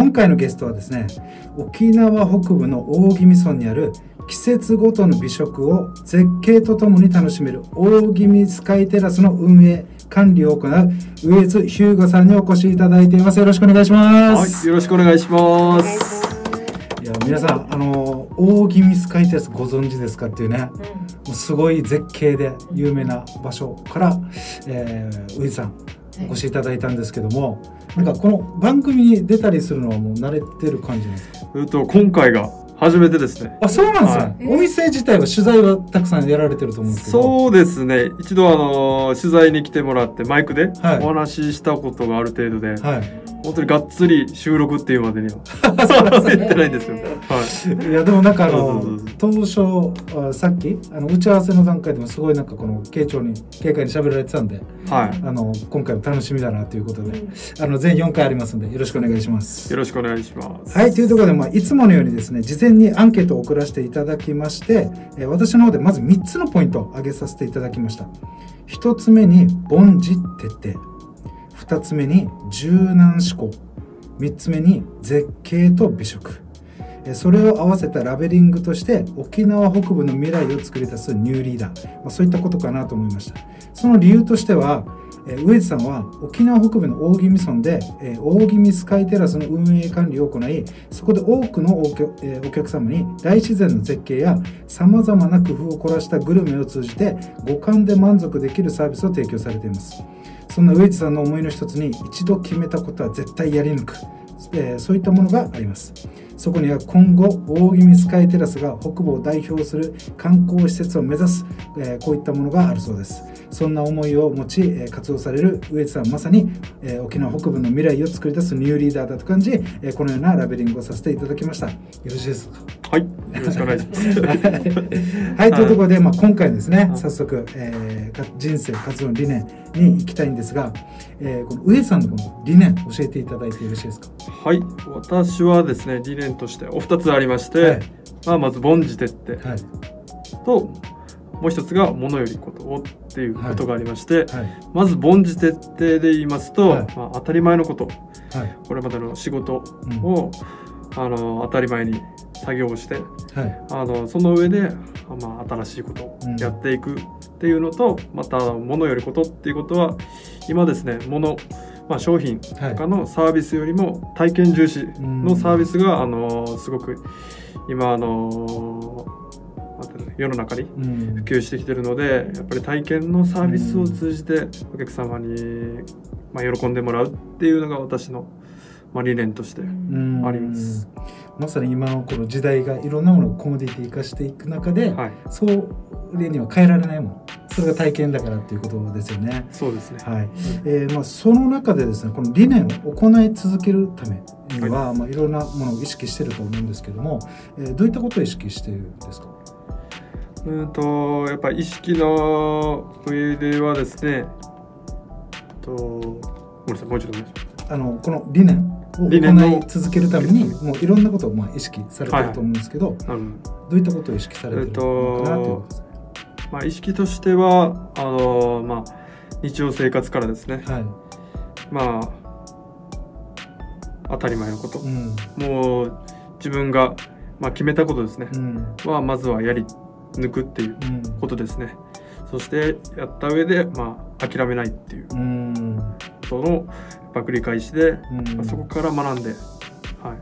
今回のゲストはですね沖縄北部の大宜味村にある季節ごとの美食を絶景とともに楽しめる大宜味スカイテラスの運営管理を行う上津ヒューゴさんにお越しいただいています。よろしくお願いします。はい、よろしくお願いします。いや皆さんあの大宜味スカイテラスご存知ですかっていうねもうすごい絶景で有名な場所から、えー、上津さんお越しいただいたんですけども、なんかこの番組に出たりするのはもう慣れてる感じなんですか？えっと今回が初めてですね。あそうなんですね、はい。お店自体は取材はたくさんやられてると思うんですけど。そうですね。一度あの取材に来てもらってマイクではい。お話ししたことがある程度で、はい本当にがっつり収録っていうまでには言ってないんですよ。はい。いやでもなんかあの当初あさっきあの打ち合わせの段階でもすごいなんかこの軽調に軽快に喋られてたんではい。あの今回も楽しみだなということであの全4回ありますんでよろしくお願いしますよろしくお願いします。はい、というところで、まあ、いつものようにですね、事前にアンケートを送らせていただきまして、えー私の方でまず3つのポイントを挙げさせていただきました。1つ目に、凡事徹底。2つ目に、柔軟思考。3つ目に、絶景と美食。それを合わせたラベリングとして沖縄北部の未来を作り出すニューリーダー、まあ、そういったことかなと思いましたその理由としては、上地さんは沖縄北部の大宜味村で、大宜味スカイテラスの運営管理を行いそこで多くの,、お客様に大自然の絶景やさまざまな工夫を凝らしたグルメを通じて五感で満足できるサービスを提供されていますそんな上地さんの思いの一つに一度決めたことは絶対やり抜く、えーそういったものがあります。そこには今後大宜味スカイテラスが北部を代表する観光施設を目指す、えーこういったものがあるそうです。そんな思いを持ち、えー活動される上地さんまさに、えー沖縄北部の未来を作り出すニューリーダーだと感じ、えーこのようなラベリングをさせていただきました。よろしいですか？はい。よろしくお願いします。はい、というところで、まあ、今回ですね、はい。早速、えーか人生活動の理念に行きたいんですが、えーこの上地さんのこの理念教えていただいてよろしいですか？はい。私はですね理念としてお二つありまして、はい。まあまず凡事徹底はい。ともう一つが物よりことをっていうことがありまして、はい。まず凡事徹底で言いますと、はい。まあ、当たり前のこと。はい。これまでの仕事うん。を、あの当たり前に作業をしてはい。あのその上で、まあ、新しいことをやっていくっていうのと、また物よりことっていうことは今ですね物、まあ、商品とかのサービスよりも体験重視のサービスが、あのすごく今あの世の中にうん。普及してきてるのでやっぱり体験のサービスを通じてお客様に、まあ、喜んでもらうっていうのが私の、まあ、理念としてうん。あります。まさに今のこの時代がいろんなものをコモディティ化していく中で、はい。それには変えられないものそれが体験だからっていうことですよね。そうですね。はい。えーまあ、その中でですねこの理念を行い続けるためには、い。まあ、いろんなものを意識してると思うんですけども、えーどういったことを意識してるんですか？うんとやっぱ意識の上ではですねとごめんなさいもう一度お願いします。あのこの理念を行い続けるためにもういろんなことをまあ意識されてると思うんですけど、あのどういったことを意識されてるのかなということですね。まあ意識としてはあのまあ日常生活からですねはい。まあ当たり前のことう、ん。もう自分がまあ決めたことですねう、ん。はまずはやり抜くっていううん。ことですね。そしてやった上でまあ諦めないっていううん。ことのやっぱ繰り返しで、うん。まあそこから学んでは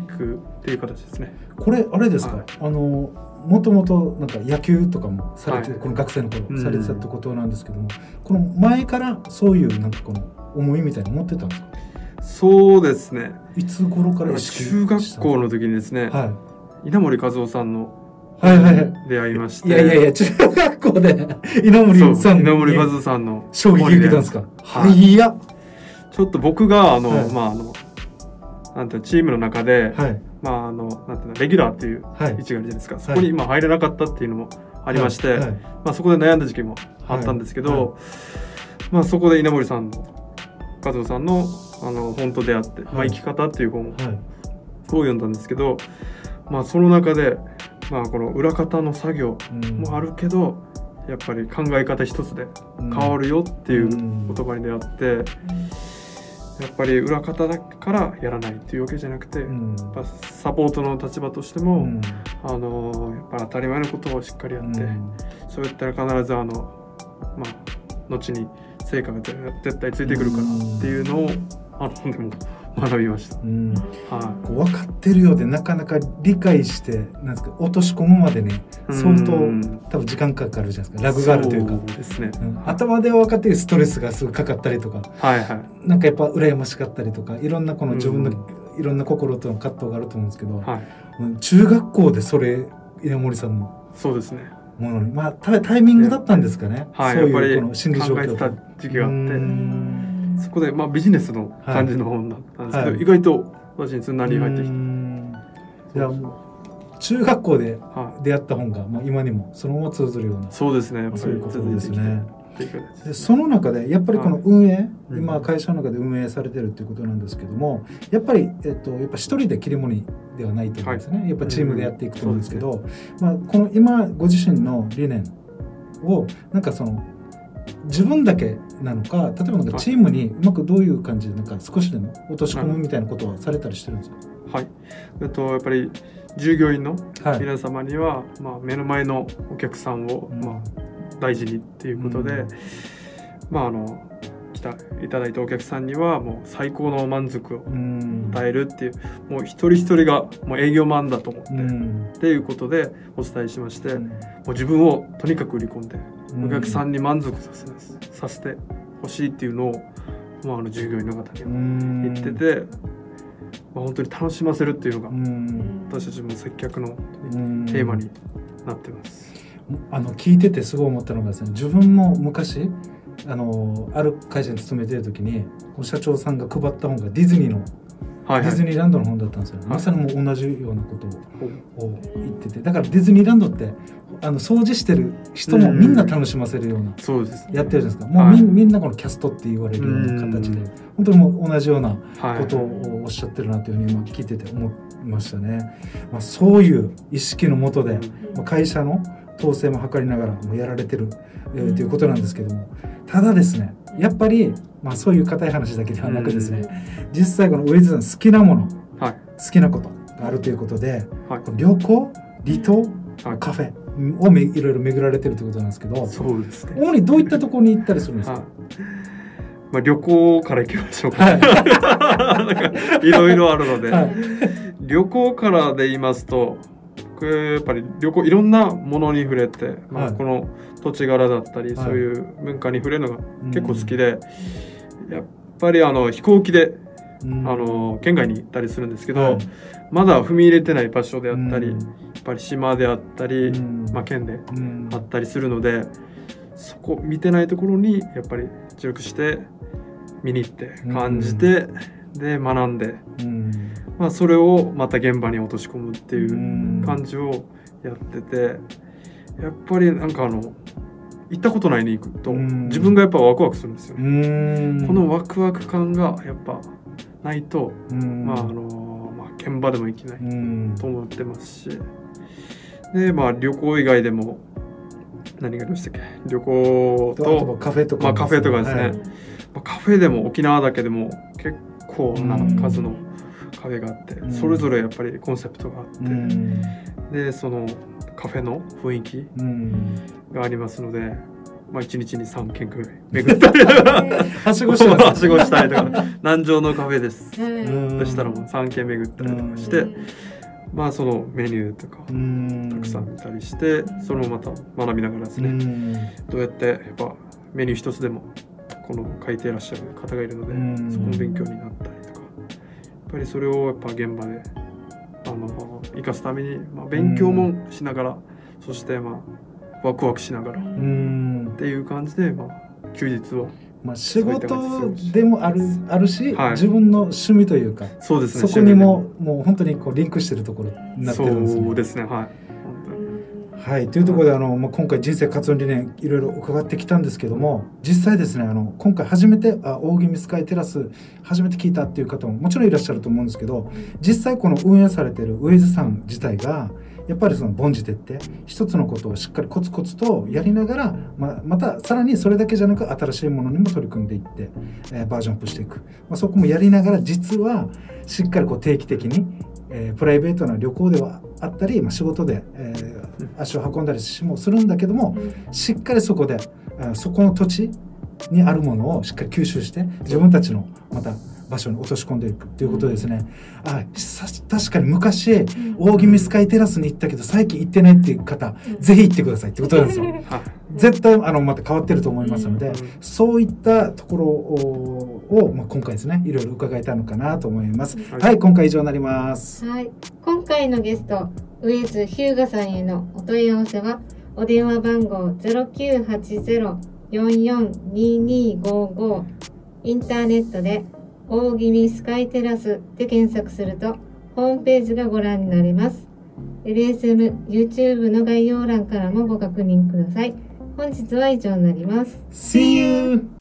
いいくっていう形ですね。これあれですか、はい。あのもともとなんか野球とかもされて、はい。この学生の頃うん。されてたってことなんですけども、この前からそういうなんかこの思いみたいなの持ってたんですか？そうですね。いつ頃から中学校のの時にですね、は稲森和夫さんのい、はいはいはい。出会いまして。いやいやいや中学校で稲森さそうん稲森に和夫さんの衝撃受けたんですか？はい。いや。ちょっと僕があの、はい。まああのなんてチームの中で、はい。まああのなんていうのレギュラーっていうはい。位置があるじゃないですか、そこに今入れなかったっていうのもありまして、まあ、そこで悩んだ時期もあったんですけど、はい。まあ、そこで稲森さんの和夫さんのあの本と出会って、まあ、はい。生き方っていう本をはい。を読んだんですけど、まあ、その中で、まあ、この裏方の作業うん。もあるけど、やっぱり考え方一つでうん。変わるよっていううん。言葉に出会って、やっぱり裏方だからやらないっていうわけじゃなくて、うん、サポートの立場としても、うん、あのやっぱ当たり前のことをしっかりやって、うん、そうやったら必ずあのまあ後に成果が絶対ついてくるからっていうのを、あのでも学びました、うん。はい、分かってるようでなかなか理解してなんですか落とし込むまでね相当多分時間かかるじゃないですか。ラグがあるというか。ですね、うん、頭では分かってるストレスがすぐかかったりとか、はいはい、なんかやっぱ羨ましかったりとかいろんなこの自分の、いろんな心との葛藤があると思うんですけど、はい、中学校でそれ稲森さんのそうですね。ものにまあタイミングだったんですかね、はい、そういうこの心理状況考えてた時期があってそこで、まあ、ビジネスの感じの本だったんですけど、はい、意外と私にすんなり入ってきて。いや中学校で出会った本が、まあ、今にもそのまま通ずるようなそうですね。そういうことですね。でその中でやっぱりこの運営、はい、今会社の中で運営されてるっていうことなんですけどもやっぱり、えっと、やっぱ一人で切り盛りではないと思うんですね、はい、やっぱチームでやっていくと思うんですけど、うん。ね、まあ、この今ご自身の理念をなんかその自分だけなのか例えばなんかチームにうまくどういう感じでなんか少しでも落とし込むみたいなことはされたりしてるんですか、はい、えっと、やっぱり従業員の皆様には、はい、まあ、目の前のお客さんを、まあ、大事にっていうことで、うん、まああの来たいただいたお客さんにはもう最高の満足を与えるっていう、うん、もう一人一人がもう営業マンだと思って、うん、っていうことでお伝えしまして、もう自分をとにかく売り込んでお客さんに満足させさせてほしいっていうのを、まあ、あの従業員の方に言ってて、まあ、本当に楽しませるっていうのが私たちも接客のテーマになってます。あの聞いててすごい思ったのがですね自分も昔あのある会社に勤めてる時に社長さんが配った本がディズニーのはいはい、ディズニーランドの本だったんですよ、はい、まさにもう同じようなことを言ってて。だからディズニーランドってあの掃除してる人もみんな楽しませるような、そうです、やってるじゃないですか。もうみ,、みんなこのキャストって言われるような形で。本当にもう同じようなことをおっしゃってるなというふうに今聞いてて思いましたね。まあ、そういう意識のもとで、まあ、会社の統制も図りながらもやられてる、えー、ということなんですけども。ただですねやっぱり、まあ、そういう硬い話だけではなくですね、実際この上地さん好きなもの、はい、好きなことがあるということで、はい、旅行離島、はい、カフェをめいろいろ巡られてるということなんですけどそうですね。主にどういったところに行ったりするんですか、まあ、旅行から行きましょうか、はい、いろいろあるので、はい、旅行からで言いますと僕やっぱり旅行いろんなものに触れて、まあ、この土地柄だったり、そういう文化に触れるのが結構好きで、やっぱりあの飛行機で、あの県外に行ったりするんですけど、まだ踏み入れてない場所であったり、やっぱり島であったり、まあ、県であったりするので、そこ見てないところにやっぱり注力して見に行って感じて、で学んで、まあ、それをまた現場に落とし込むっていう感じをやっててやっぱりなんかあの行ったことないに行くと自分がやっぱワクワクするんですよね。このワクワク感がやっぱないとまああのまあ現場でも行けないと思ってますし。でまあ旅行以外でも何がありましたっけ？旅行とカフェとか、まあ、カフェとかですね、はい、まあ、カフェでも沖縄だけでも結構な数のカフェがあって、それぞれやっぱりコンセプトがあって、でそのカフェの雰囲気がありますので。まあ、1日に3軒くらい 巡ったりはしごしたはしごしたりとか。南城のカフェです。そしたらもう3軒巡ったりとかしてまあそのメニューとかたくさん見たりしてそれもまた学びながらですね。どうやってやっぱメニュー一つでもこの書いていらっしゃる方がいるのでそこの勉強になったり。っぱりそれをやっぱ現場であの生かすために、まあ、勉強もしながら、そしてまあワクワクしながらっていう感じで、まあ、休日は。まあ、仕事でもあるあるし、はい、自分の趣味というかそうです、ね、そこにももう本当にこうリンクしてるところになってるんですね。そうですねはいはい、というところであの、まあ、今回人生活動理念いろいろ伺ってきたんですけども実際ですねあの今回初めてあ大宜味スカイテラス初めて聞いたっていう方ももちろんいらっしゃると思うんですけど実際この運営されてるウェイズさん自体がやっぱりその凡事徹底一つのことをしっかりコツコツとやりながらままたさらにそれだけじゃなく新しいものにも取り組んでいって、えー、バージョンアップしていく、まあ、そこもやりながら実はしっかりこう定期的に、えー、プライベートな旅行ではあったり、まあ、仕事で、えー、足を運んだりもするんだけどもしっかりそこで、えー、そこの土地にあるものをしっかり吸収して自分たちのまた場所に落とし込んでいくということですね。あ確かに昔、大宜味スカイテラスに行ったけど最近行ってないっていう方、ぜひ行ってくださいってことなんですよ。絶対あのまた変わってると思いますので、そういったところを、まあ、今回ですねいろいろ伺えたのかなと思います。はい、はい、今回以上になります。はい、今回のゲスト上津日向さんへのお問い合わせはお電話番号ゼロ九八ゼロ四四二二五五インターネットで大宜味スカイテラスで検索するとホームページがご覧になれます。LSM YouTube の概要欄からもご確認ください。本日は以上になります。See you!